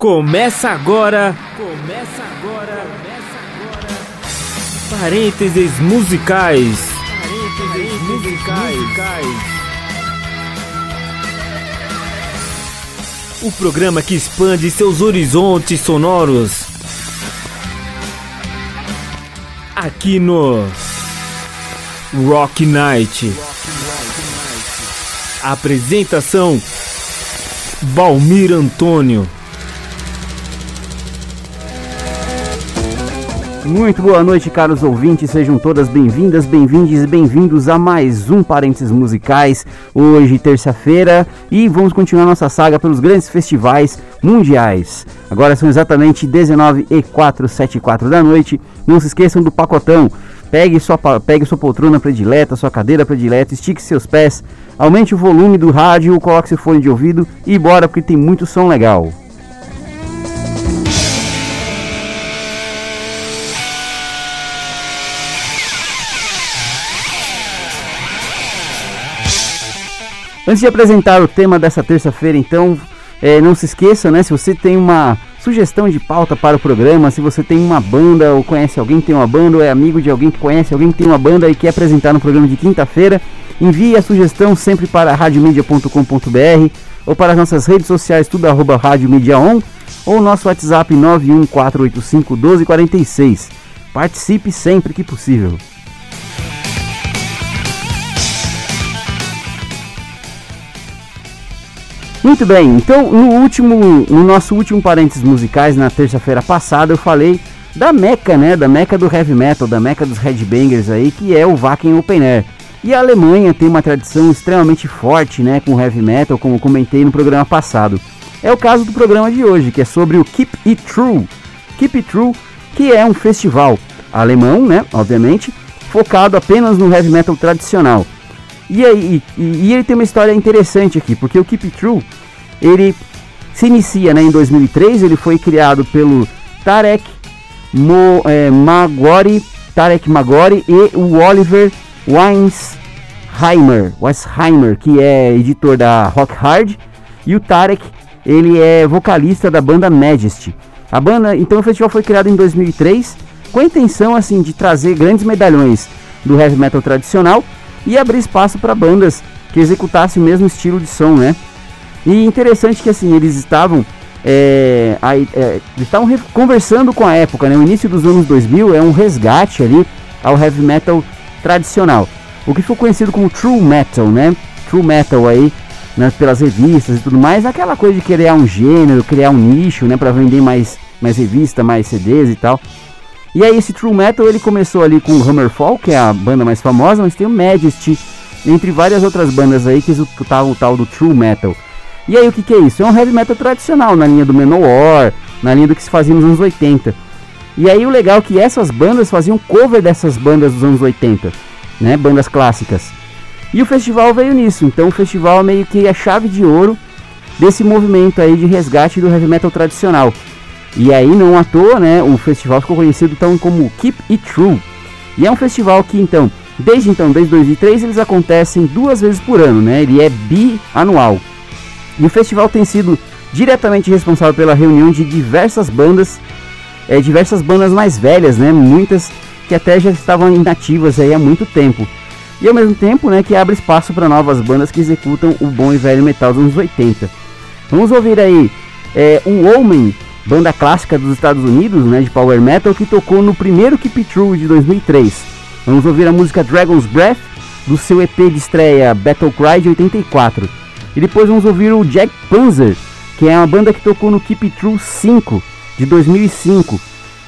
Começa agora. Começa agora. Começa agora. Parênteses musicais. Parênteses musicais. O programa que expande seus horizontes sonoros. Aqui no Rock Night. Apresentação Balmir Antônio. Muito boa noite, caros ouvintes. Sejam todas bem-vindas, bem-vindos e bem-vindos a mais um Parênteses Musicais. Hoje, terça-feira, e vamos continuar nossa saga pelos grandes festivais mundiais. Agora são exatamente 19 e 474 da noite. Não se esqueçam do pacotão. Pegue sua, pegue sua poltrona predileta, sua cadeira predileta, estique seus pés, aumente o volume do rádio, coloque seu fone de ouvido e bora porque tem muito som legal. Antes de apresentar o tema dessa terça-feira, então, é, não se esqueça, né? Se você tem uma sugestão de pauta para o programa, se você tem uma banda ou conhece alguém que tem uma banda ou é amigo de alguém que conhece alguém que tem uma banda e quer apresentar no programa de quinta-feira, envie a sugestão sempre para radiomedia.com.br ou para as nossas redes sociais, tudo arroba Rádio Media On, ou nosso WhatsApp 914851246. Participe sempre que possível. Muito bem, então no último, no nosso último parênteses musicais na terça-feira passada eu falei da meca, né, da meca do heavy metal, da meca dos headbangers aí, que é o Wacken Open Air. E a Alemanha tem uma tradição extremamente forte, né, com heavy metal, como comentei no programa passado. É o caso do programa de hoje, que é sobre o Keep It True. Keep It True, que é um festival alemão, né, obviamente, focado apenas no heavy metal tradicional. E, aí, e, e, ele tem uma história interessante aqui, porque o Keep True, ele se inicia né, em 2003, ele foi criado pelo Tarek Mo, é, Magori, Tarek Magori e o Oliver Weinsheimer, Weinsheimer, que é editor da Rock Hard, e o Tarek, ele é vocalista da banda Majesty. A banda, então o festival foi criado em 2003 com a intenção assim de trazer grandes medalhões do heavy metal tradicional e abrir espaço para bandas que executassem o mesmo estilo de som, né? E interessante que assim eles estavam é, aí, é, estavam conversando com a época, né? O início dos anos 2000 é um resgate ali ao heavy metal tradicional, o que foi conhecido como true metal, né? True metal aí né, pelas revistas e tudo mais, aquela coisa de criar um gênero, criar um nicho, né, para vender mais mais revista, mais CDs e tal. E aí esse True Metal ele começou ali com o Hammerfall, que é a banda mais famosa, mas tem o Majesty, entre várias outras bandas aí que escutavam o tal do True Metal. E aí o que, que é isso? É um heavy metal tradicional, na linha do Manowar, na linha do que se fazia nos anos 80. E aí o legal é que essas bandas faziam cover dessas bandas dos anos 80, né? Bandas clássicas. E o festival veio nisso, então o festival meio que é a chave de ouro desse movimento aí de resgate do heavy metal tradicional. E aí, não à toa, né, o festival ficou conhecido tão como Keep It True. E é um festival que, então, desde então, desde 2003, eles acontecem duas vezes por ano, né? Ele é bianual. E o festival tem sido diretamente responsável pela reunião de diversas bandas, é, diversas bandas mais velhas, né? Muitas que até já estavam inativas aí há muito tempo. E ao mesmo tempo, né, que abre espaço para novas bandas que executam o bom e velho metal dos anos 80. Vamos ouvir aí é, o Homem banda clássica dos Estados Unidos, né, de power metal, que tocou no primeiro Keep True de 2003. Vamos ouvir a música Dragon's Breath do seu EP de estreia Battle Cry de 84. E depois vamos ouvir o Jack Panzer, que é uma banda que tocou no Keep True 5 de 2005.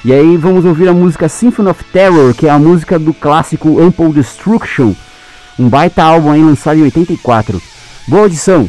E aí vamos ouvir a música Symphony of Terror, que é a música do clássico Ample Destruction, um baita álbum aí lançado em 84. Boa audição!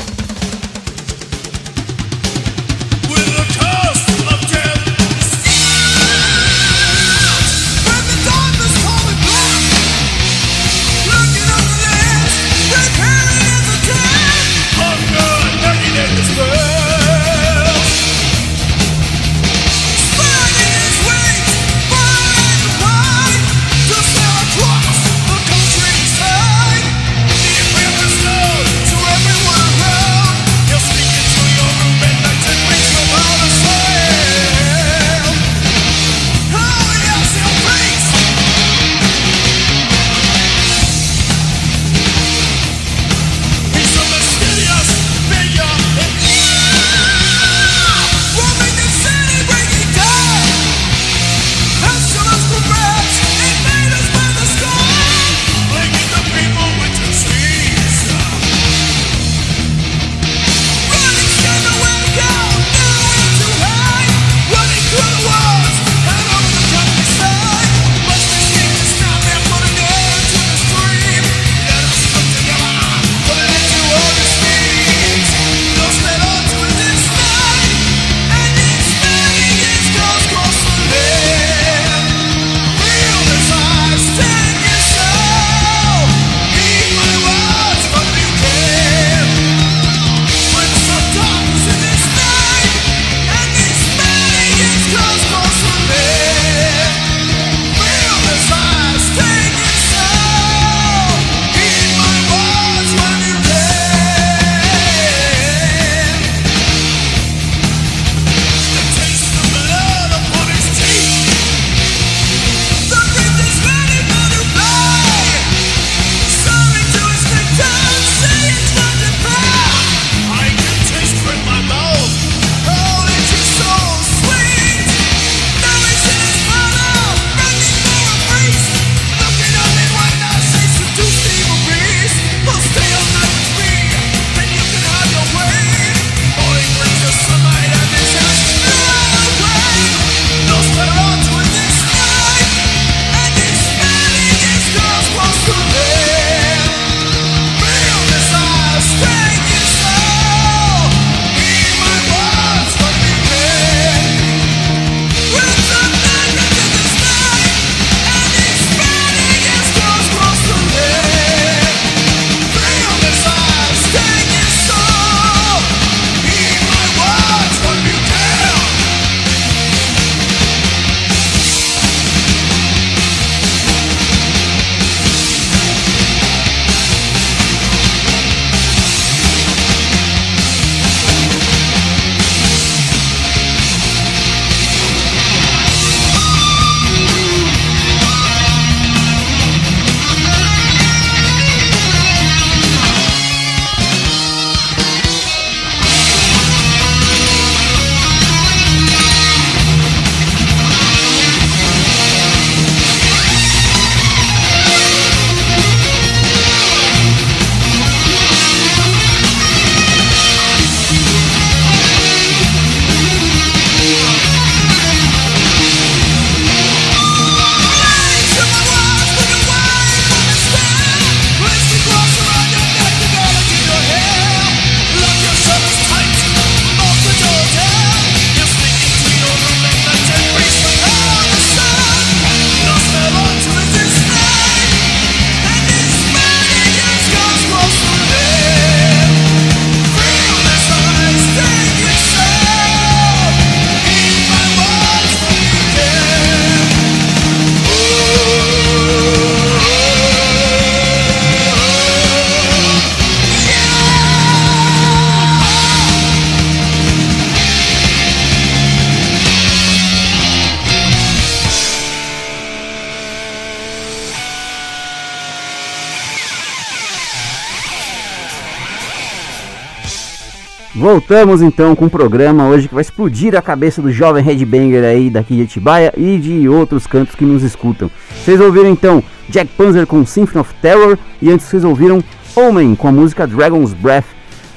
Voltamos então com um programa hoje que vai explodir a cabeça do jovem headbanger aí daqui de Atibaia e de outros cantos que nos escutam. Vocês ouviram então Jack Panzer com Symphony of Terror e antes vocês ouviram Omen com a música Dragon's Breath.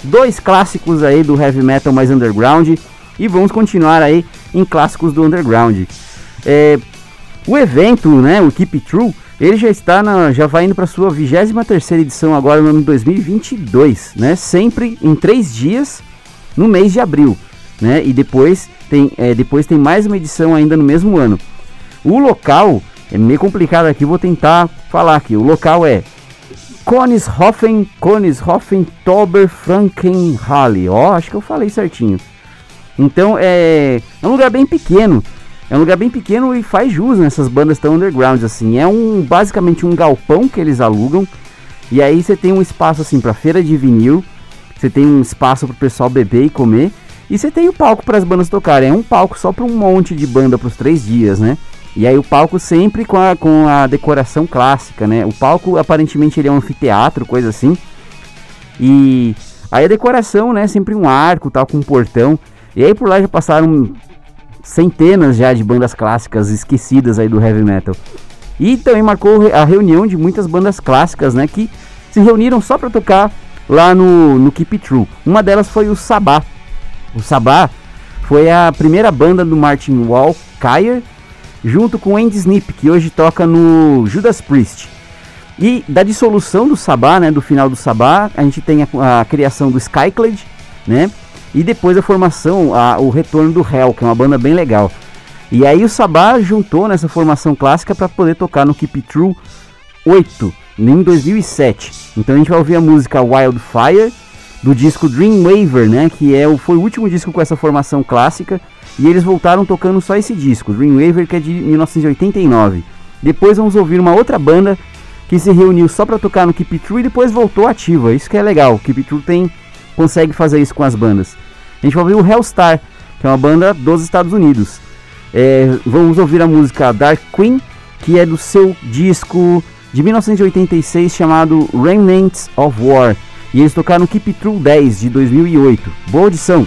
Dois clássicos aí do heavy metal mais underground e vamos continuar aí em clássicos do underground. É, o evento, né, o Keep It True, ele já está na, já vai indo para sua 23 terceira edição agora no ano de 2022, né? Sempre em três dias no mês de abril, né? E depois tem, é, depois tem mais uma edição ainda no mesmo ano. O local é meio complicado aqui, vou tentar falar aqui. O local é Konishofen, Konishofen, Tober, Frankenhalle. Ó, acho que eu falei certinho. Então é, é um lugar bem pequeno. É um lugar bem pequeno e faz jus nessas bandas tão underground assim. É um basicamente um galpão que eles alugam. E aí você tem um espaço assim para feira de vinil, você tem um espaço para o pessoal beber e comer, e você tem o palco para as bandas tocarem. É um palco só para um monte de banda para os três dias, né? E aí o palco sempre com a, com a decoração clássica, né? O palco aparentemente ele é um anfiteatro, coisa assim. E aí a decoração, né? Sempre um arco, tal, com um portão. E aí por lá já passaram centenas já de bandas clássicas esquecidas aí do heavy metal. E também marcou a reunião de muitas bandas clássicas, né, que se reuniram só para tocar lá no, no Keep True. Uma delas foi o Sabá. O Sabá foi a primeira banda do Martin Walkyer, junto com Andy Snip, que hoje toca no Judas Priest. E da dissolução do Sabá, né, do final do Sabá, a gente tem a, a criação do Skyclad, né, e depois a formação, a, o retorno do Hell, que é uma banda bem legal. E aí o Sabá juntou nessa formação clássica para poder tocar no Keep True 8, em 2007. Então a gente vai ouvir a música Wildfire do disco Dreamwaver, né, que é o, foi o último disco com essa formação clássica. E eles voltaram tocando só esse disco, Dreamwaver, que é de 1989. Depois vamos ouvir uma outra banda que se reuniu só para tocar no Keep True e depois voltou ativa. Isso que é legal. O Keep True tem consegue fazer isso com as bandas. A gente vai ouvir o Hellstar, que é uma banda dos Estados Unidos. É, vamos ouvir a música Dark Queen, que é do seu disco de 1986 chamado Remnants of War. E eles tocaram Keep True 10 de 2008. Boa audição!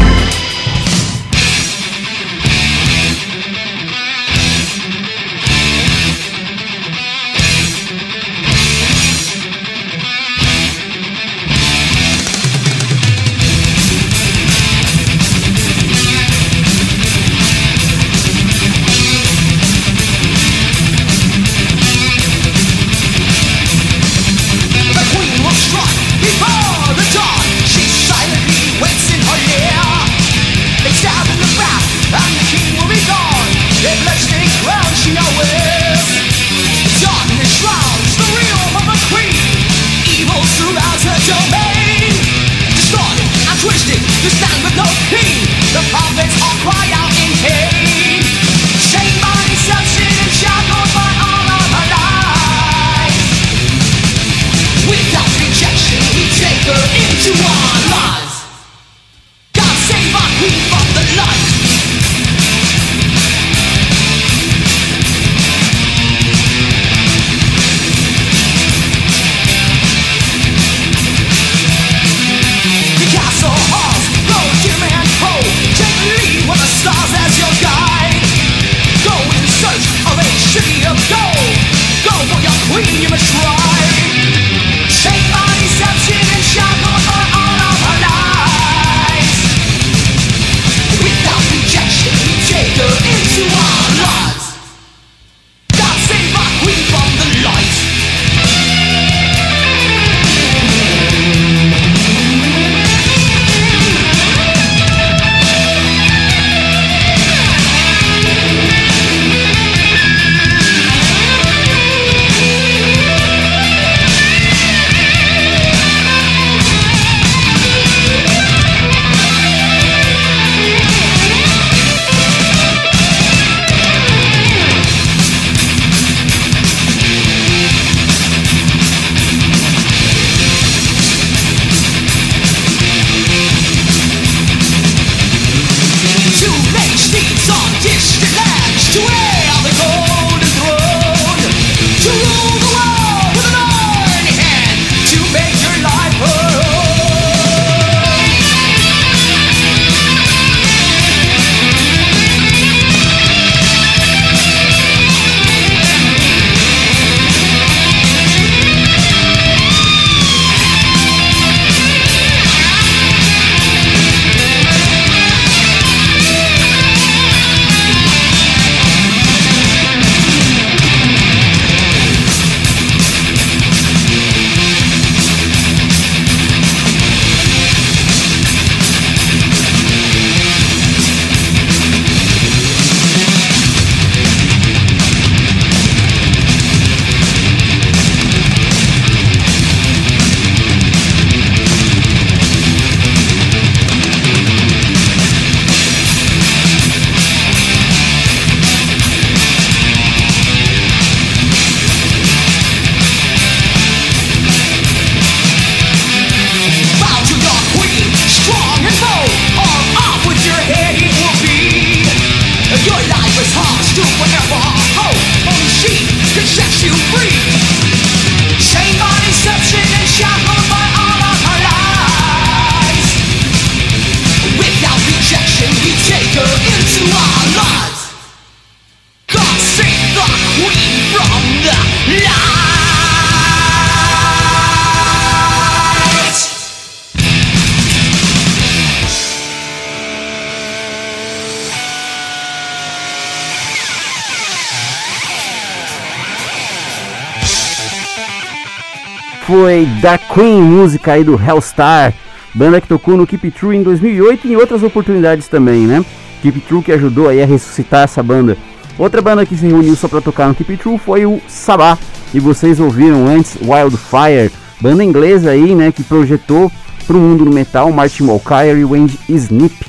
da Queen, música aí do Hellstar, banda que tocou no Keep True em 2008 e em outras oportunidades também, né? Keep True que ajudou aí a ressuscitar essa banda. Outra banda que se reuniu só para tocar no Keep True foi o Sabá, e vocês ouviram antes Wildfire, banda inglesa aí, né, que projetou para o mundo do metal Martin Walker e Wendy Snip.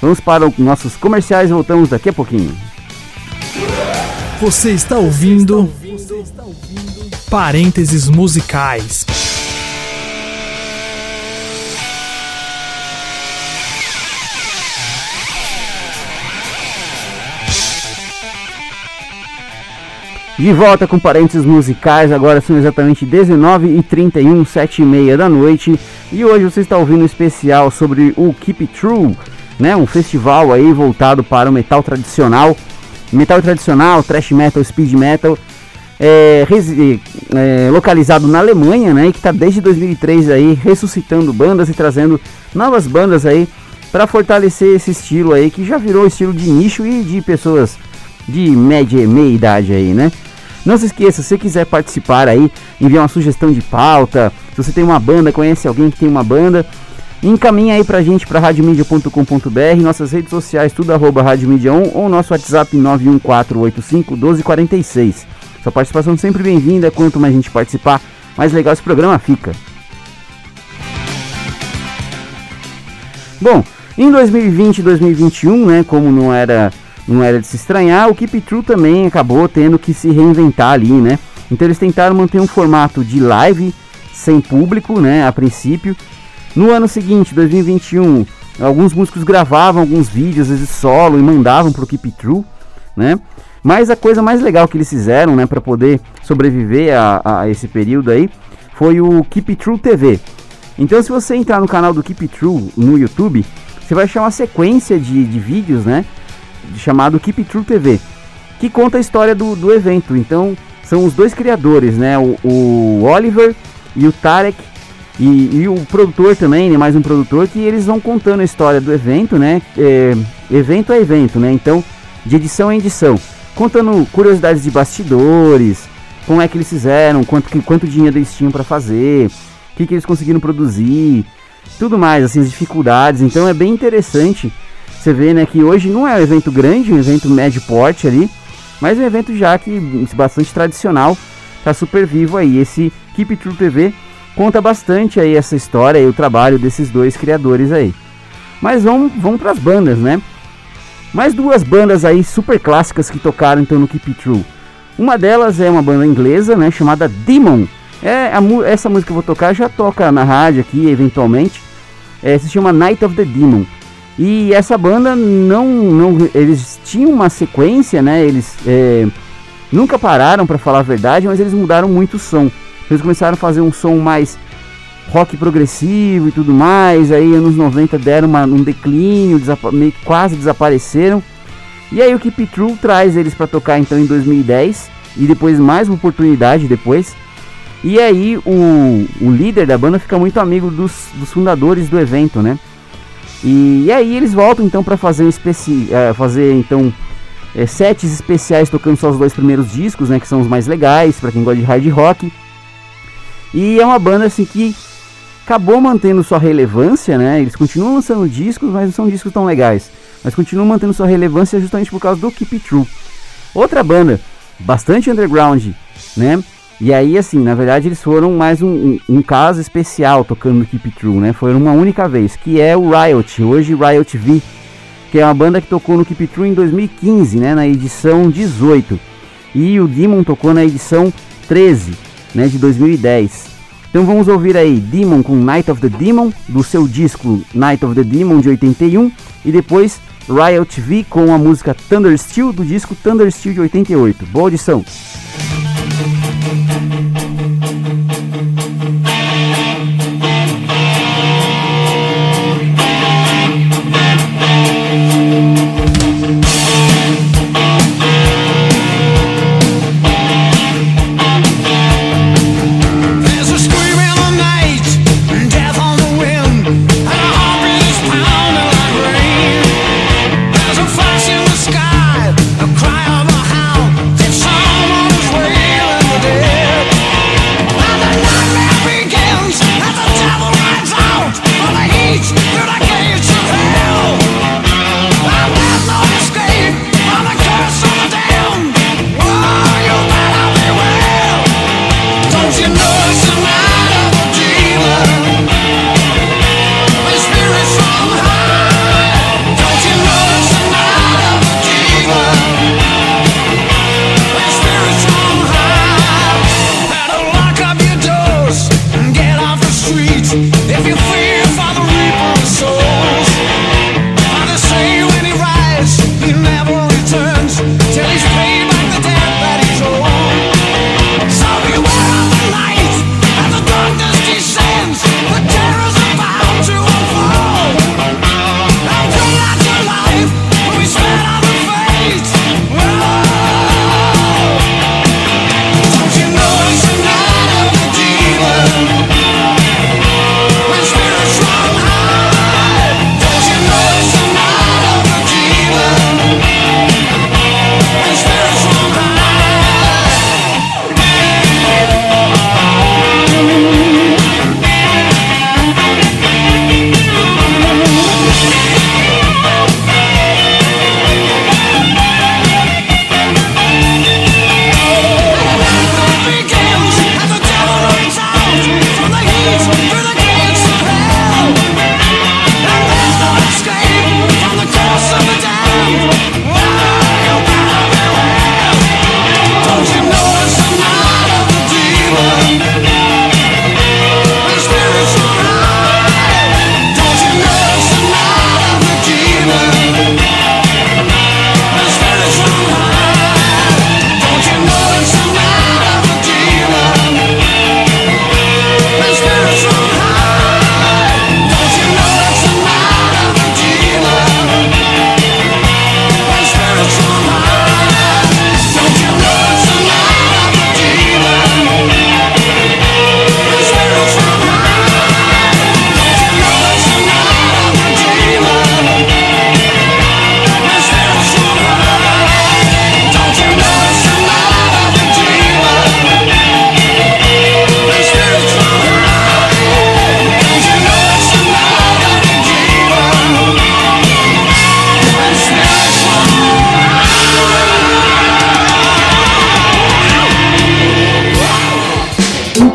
Vamos para os nossos comerciais, voltamos daqui a pouquinho. Você está ouvindo, Você está ouvindo... Parênteses musicais. De volta com parênteses musicais, agora são exatamente 19 e 31, 7 e meia da noite. E hoje você está ouvindo um especial sobre o Keep It True, né? Um festival aí voltado para o metal tradicional. Metal tradicional, thrash metal, speed metal, é, é, localizado na Alemanha, né? E que está desde 2003 aí ressuscitando bandas e trazendo novas bandas aí para fortalecer esse estilo aí que já virou estilo de nicho e de pessoas de média meia idade aí, né? Não se esqueça, se você quiser participar aí, enviar uma sugestão de pauta, se você tem uma banda, conhece alguém que tem uma banda, encaminha aí pra gente pra radiomedia.com.br, nossas redes sociais, tudo arroba radiomedia 1 ou nosso WhatsApp 914851246. Sua participação sempre bem-vinda, quanto mais gente participar, mais legal esse programa fica. Bom, em 2020 e 2021, né, como não era não era de se estranhar, o Keep True também acabou tendo que se reinventar ali, né? Então eles tentaram manter um formato de live sem público, né, a princípio. No ano seguinte, 2021, alguns músicos gravavam alguns vídeos, às vezes solo, e mandavam pro Keep True, né? Mas a coisa mais legal que eles fizeram, né, para poder sobreviver a, a, esse período aí, foi o Keep True TV. Então, se você entrar no canal do Keep True no YouTube, você vai achar uma sequência de, de vídeos, né? Chamado Keep True TV, que conta a história do, do evento. Então, são os dois criadores, né? O, o Oliver e o Tarek, e, e, o produtor também, né? mais um produtor, que eles vão contando a história do evento, né? É, evento a evento, né? Então, de edição em edição, contando curiosidades de bastidores, como é que eles fizeram, quanto, que, quanto dinheiro eles tinham para fazer, o que, que eles conseguiram produzir, tudo mais, assim, as dificuldades. Então, é bem interessante você vê, né, que hoje não é um evento grande, um evento médio porte ali, mas é um evento já que bastante tradicional, tá super vivo aí. Esse Keep True TV conta bastante aí essa história e o trabalho desses dois criadores aí. Mas vamos, vamos para as bandas, né? Mais duas bandas aí super clássicas que tocaram então no Keep True. Uma delas é uma banda inglesa, né, chamada Demon. É, a, essa música que eu vou tocar já toca na rádio aqui, eventualmente. É, se chama Night of the Demon. E essa banda não, não eles tinham uma sequência, né? Eles é, nunca pararam para falar a verdade, mas eles mudaram muito o som. Eles começaram a fazer um som mais rock progressivo e tudo mais. Aí anos 90 deram uma, um declínio, meio quase desapareceram. E aí o Keep True traz eles para tocar então em 2010 e depois mais uma oportunidade depois. E aí o, o líder da banda fica muito amigo dos, dos fundadores do evento, né? E, e aí eles voltam então para fazer um especi é, fazer então é, sets especiais tocando só os dois primeiros discos, né, que são os mais legais para quem gosta de hard rock. E é uma banda assim que acabou mantendo sua relevância, né? Eles continuam lançando discos, mas não são discos tão legais. Mas continuam mantendo sua relevância justamente por causa do Keep It True. Outra banda bastante underground, né? E aí, assim, na verdade eles foram mais um, um, um, caso especial tocando no Keep True, né? Foi uma única vez, que é o Riot, hoje Riot V, que é uma banda que tocou no Keep True em 2015, né? Na edição 18. E o Demon tocou na edição 13, né? De 2010. Então vamos ouvir aí Demon com Night of the Demon, do seu disco Night of the Demon de 81. E depois Riot V com a música Thunder Steel, do disco Thunder Steel de 88. Boa audição!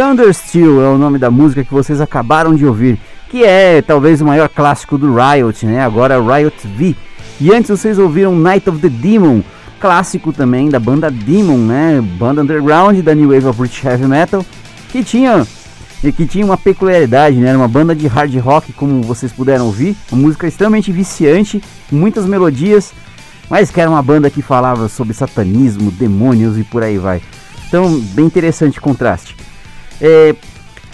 Thundersteel é o nome da música que vocês acabaram de ouvir, que é talvez o maior clássico do Riot, né? Agora Riot V. E antes vocês ouviram Night of the Demon, clássico também da banda Demon, né? Banda underground da New Wave of British Heavy Metal, que tinha que tinha uma peculiaridade, né? Era uma banda de hard rock, como vocês puderam ouvir, uma música extremamente viciante, muitas melodias, mas que era uma banda que falava sobre satanismo, demônios e por aí vai. Então, bem interessante o contraste. É,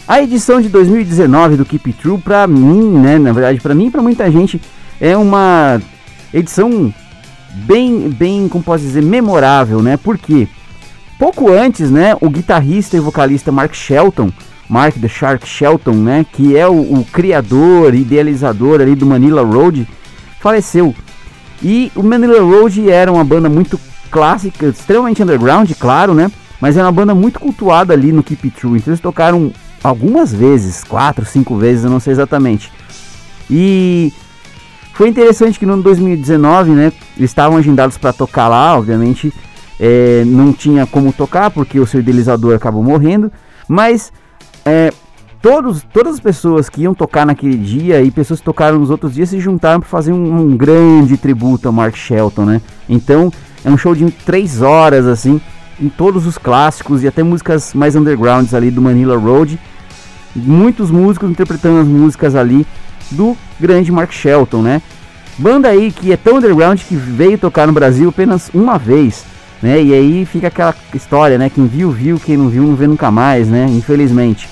a edição de 2019 do Keep True, pra mim, né, na verdade, pra mim e pra muita gente, é uma edição bem, bem, como posso dizer, memorável, né? Porque pouco antes, né, o guitarrista e vocalista Mark Shelton, Mark the Shark Shelton, né, que é o, o criador, idealizador ali do Manila Road, faleceu. E o Manila Road era uma banda muito clássica, extremamente underground, claro, né? Mas é uma banda muito cultuada ali no Keep It True. Então eles tocaram algumas vezes, quatro, cinco vezes, eu não sei exatamente. E foi interessante que no ano 2019, né, eles estavam agendados para tocar lá, obviamente é, não tinha como tocar porque o seu idealizador acabou morrendo, mas é, todos, todas as pessoas que iam tocar naquele dia e pessoas que tocaram nos outros dias se juntaram para fazer um, um, grande tributo a Mark Shelton, né? Então é um show de três horas assim, em todos os clássicos e até músicas mais undergrounds ali do Manila Road, muitos músicos interpretando as músicas ali do grande Mark Shelton, né? Banda aí que é tão underground que veio tocar no Brasil apenas uma vez, né? E aí fica aquela história, né? Quem viu, viu, quem não viu, não vê nunca mais, né? Infelizmente.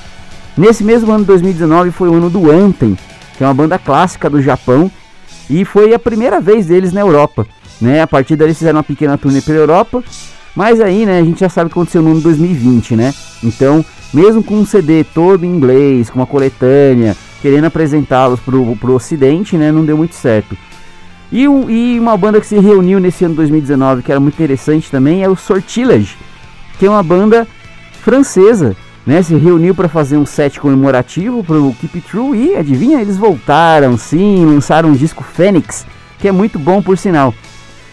Nesse mesmo ano de 2019 foi o ano do Anthem, que é uma banda clássica do Japão, e foi a primeira vez deles na Europa, né? A partir eles fizeram uma pequena turnê pela Europa, mas aí, né, a gente já sabe o que aconteceu no ano 2020, né? Então, mesmo com um CD todo em inglês, com uma coletânea, querendo apresentá-los pro, pro ocidente, né, não deu muito certo. E, um, e, uma banda que se reuniu nesse ano 2019, que era muito interessante também, é o Sortilege, que é uma banda francesa, né? Se reuniu para fazer um set comemorativo para o Keep True e adivinha, eles voltaram, sim, lançaram um disco Fênix, que é muito bom por sinal.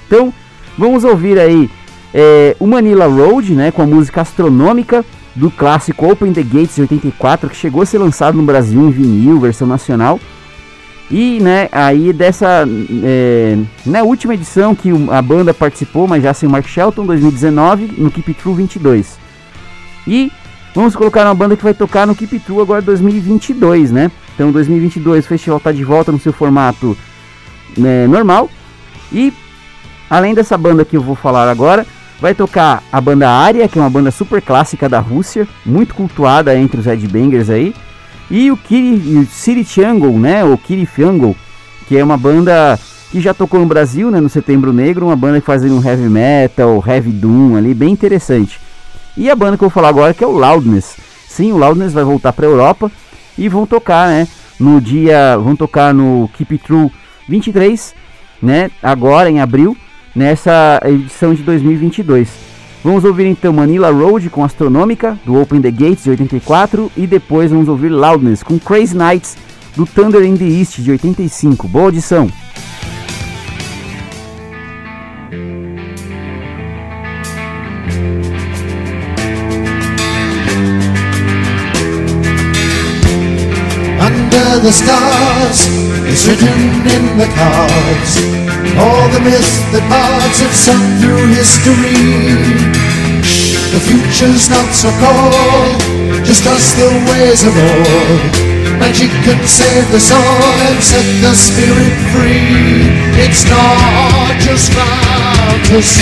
Então, vamos ouvir aí é, o Manila Road, né? Com a música astronômica do clássico Open the Gates de 84, que chegou a ser lançado no Brasil em vinil, versão nacional. E, né, aí dessa, é, na última edição que a banda participou, mas já sem o Mark Shelton, 2019, no Keep True 22. E vamos colocar uma banda que vai tocar no Keep True agora 2022, né? Então 2022 o festival está de volta no seu formato né, normal. E além dessa banda que eu vou falar agora, vai tocar a banda Aria, que é uma banda super clássica da Rússia, muito cultuada entre os headbangers aí. E o Kiri Triangle, né? O Kiri Fiangle, que é uma banda que já tocou no Brasil, né? No Setembro Negro, uma banda que faz um heavy metal, heavy doom ali, bem interessante. E a banda que eu vou falar agora que é o Loudness. Sim, o Loudness vai voltar para Europa e vão tocar, né? No dia, vão tocar no Keep It True 23, né? Agora em abril, nessa edição de 2022. Vamos ouvir então Manila Road com Astronômica, do Open the Gates de 84, e depois vamos ouvir Loudness com Crazy Nights, do Thunder in the East de 85. Boa audição! Under the stars, it's written in the cards. All the myths that bards have sung through history. The future's not so cold, just us the ways of old. Magic can save the soul and set the spirit free. It's not just fantasy.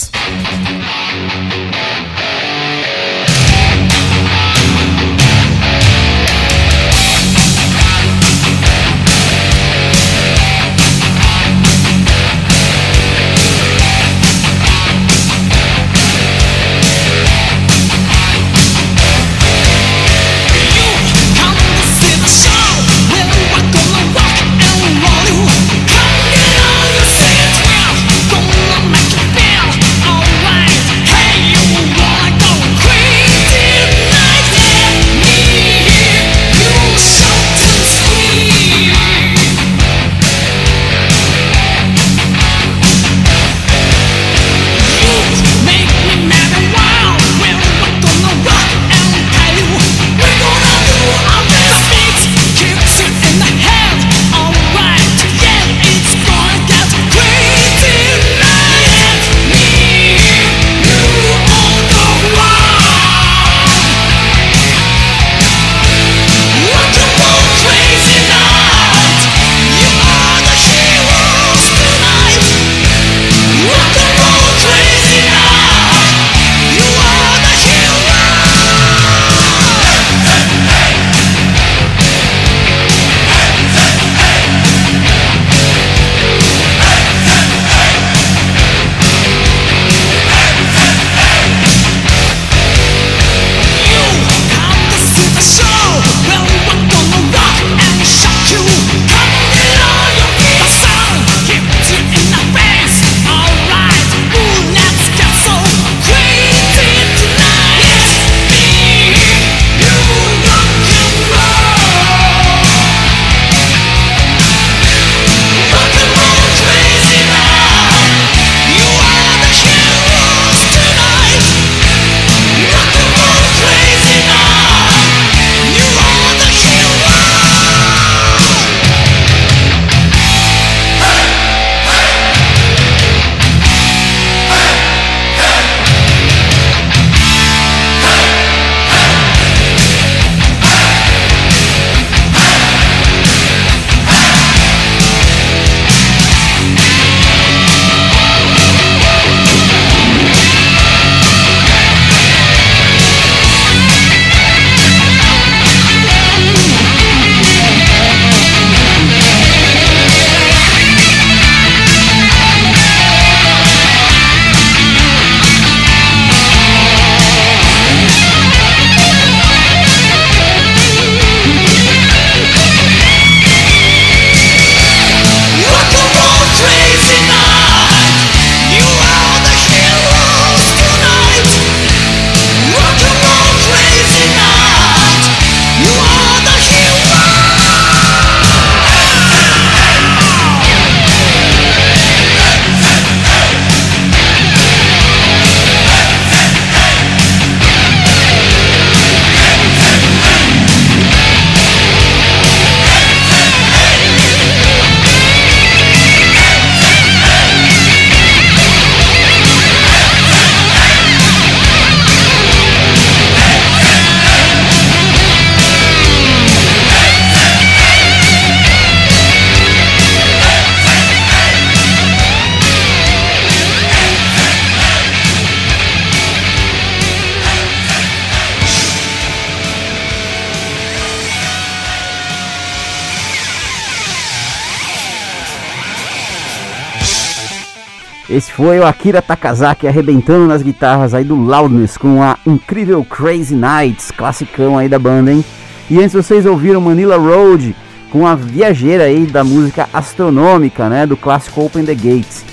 Esse foi o Akira Takazaki arrebentando nas guitarras aí do Loudness com a incrível Crazy Nights, classicão aí da banda, hein? E antes vocês ouviram Manila Road com a viajeira aí da música astronômica, né, do clássico Open the Gates.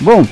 Bom,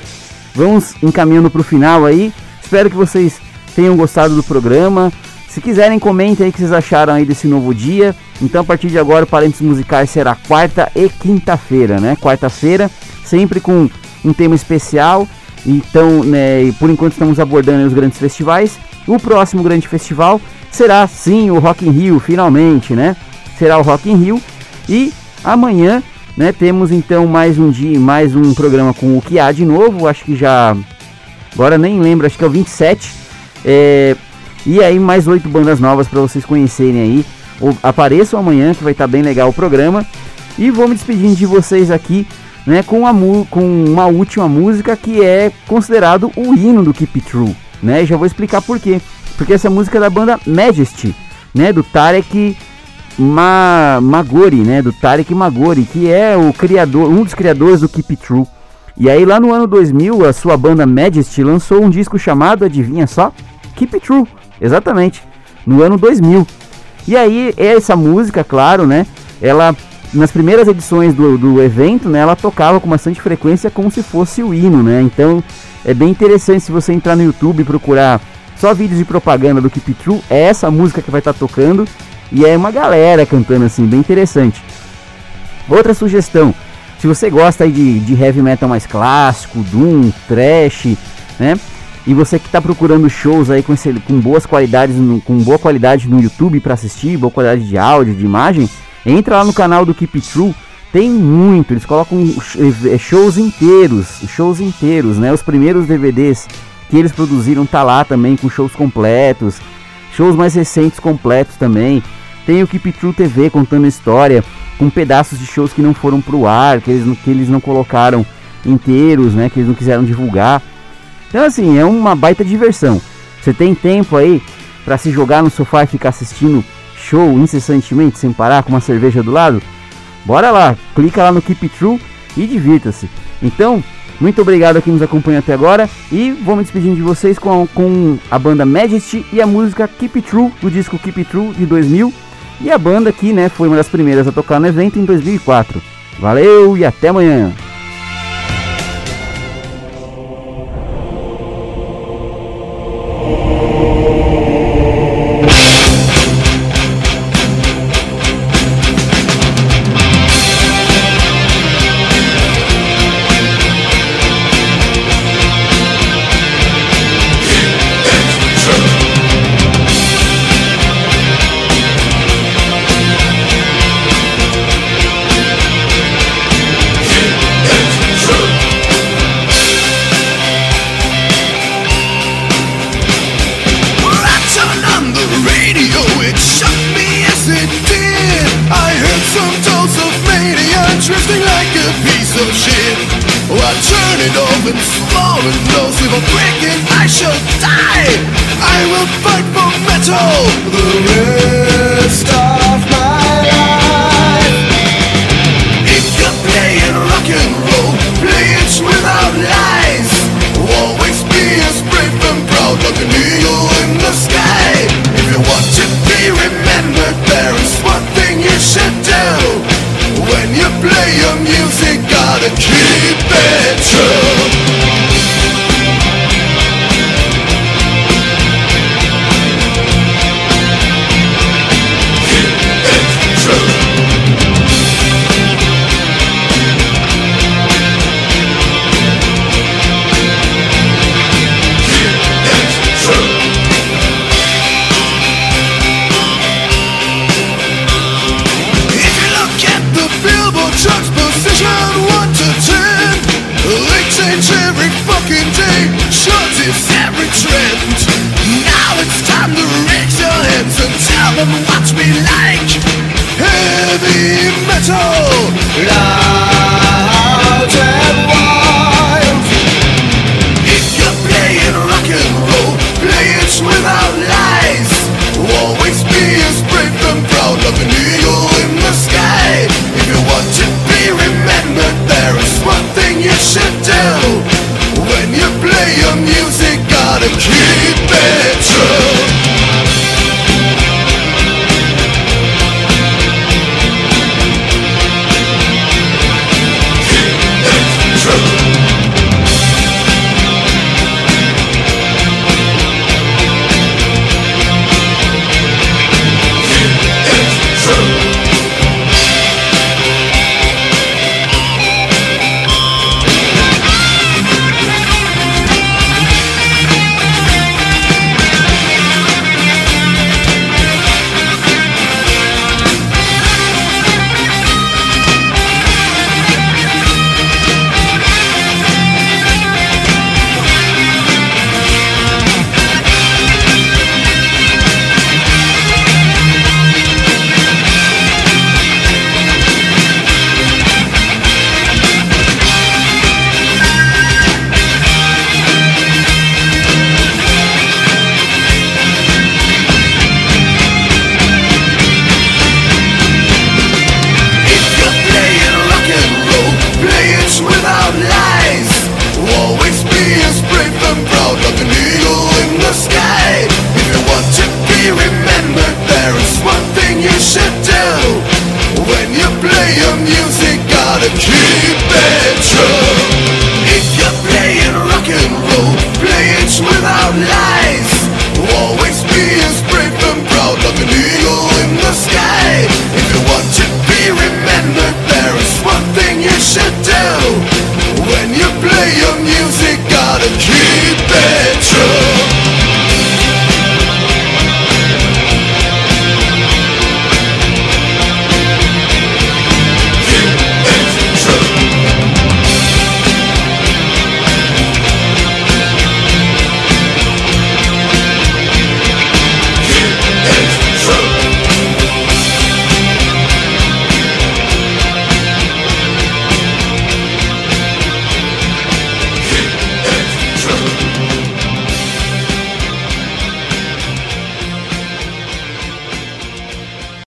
vamos encaminhando para o final aí. Espero que vocês tenham gostado do programa. Se quiserem, comentem aí o que vocês acharam aí desse novo dia. Então, a partir de agora, o Parênteses Musicais será quarta e quinta-feira, né? Quarta-feira, sempre com um tema especial. Então, né, por enquanto estamos abordando os grandes festivais. O próximo grande festival será sim o Rock in Rio, finalmente, né? Será o Rock in Rio. E amanhã, né, temos então mais um dia, mais um programa com o que há de novo. Acho que já agora nem lembro, acho que é o 27. É, e aí mais oito bandas novas para vocês conhecerem aí. Apareçam amanhã que vai estar bem legal o programa. E vou me despedindo de vocês aqui, né, com, a com uma última música que é considerado o hino do Keep True, né? Já vou explicar por quê. Porque essa música é da banda Majesty, né, do Tarek Ma Magori, né, do Tarek Magori, que é o criador, um dos criadores do Keep True. E aí lá no ano 2000, a sua banda Majesty lançou um disco chamado, adivinha só? Keep True, exatamente, no ano 2000. E aí essa música, claro, né, ela nas primeiras edições do, do evento, né, ela tocava com bastante frequência como se fosse o hino, né? Então é bem interessante se você entrar no YouTube e procurar só vídeos de propaganda do Keep True, é essa música que vai estar tocando e é uma galera cantando assim, bem interessante. Outra sugestão, se você gosta de, de heavy metal mais clássico, doom, trash, né? E você que está procurando shows aí com, esse, com boas qualidades, no- com boa qualidade no YouTube para assistir, boa qualidade de áudio, de imagem, entra lá no canal do Keep True. Tem muito, eles colocam eh, shows inteiros, shows inteiros, né? Os primeiros DVDs que eles produziram tá lá também com shows completos, shows mais recentes completos também. Tem o Keep True TV contando história, com pedaços de shows que não foram pro ar, que eles, que eles não colocaram inteiros, né? Que eles não quiseram divulgar. Então assim, é uma baita diversão. Você tem tempo aí para se jogar no sofá e ficar assistindo show incessantemente, sem parar, com uma cerveja do lado? Bora lá, clica lá no Keep True e divirta-se. Então, muito obrigado a quem nos acompanha até agora e vou me despedindo de vocês com, com a banda Majesty e a música Keep True, do disco Keep True de 2000. E a banda que né, foi uma das primeiras a tocar no evento em 2004. Valeu e até amanhã! Music, gotta keep it true. But watch we like heavy metal. Life.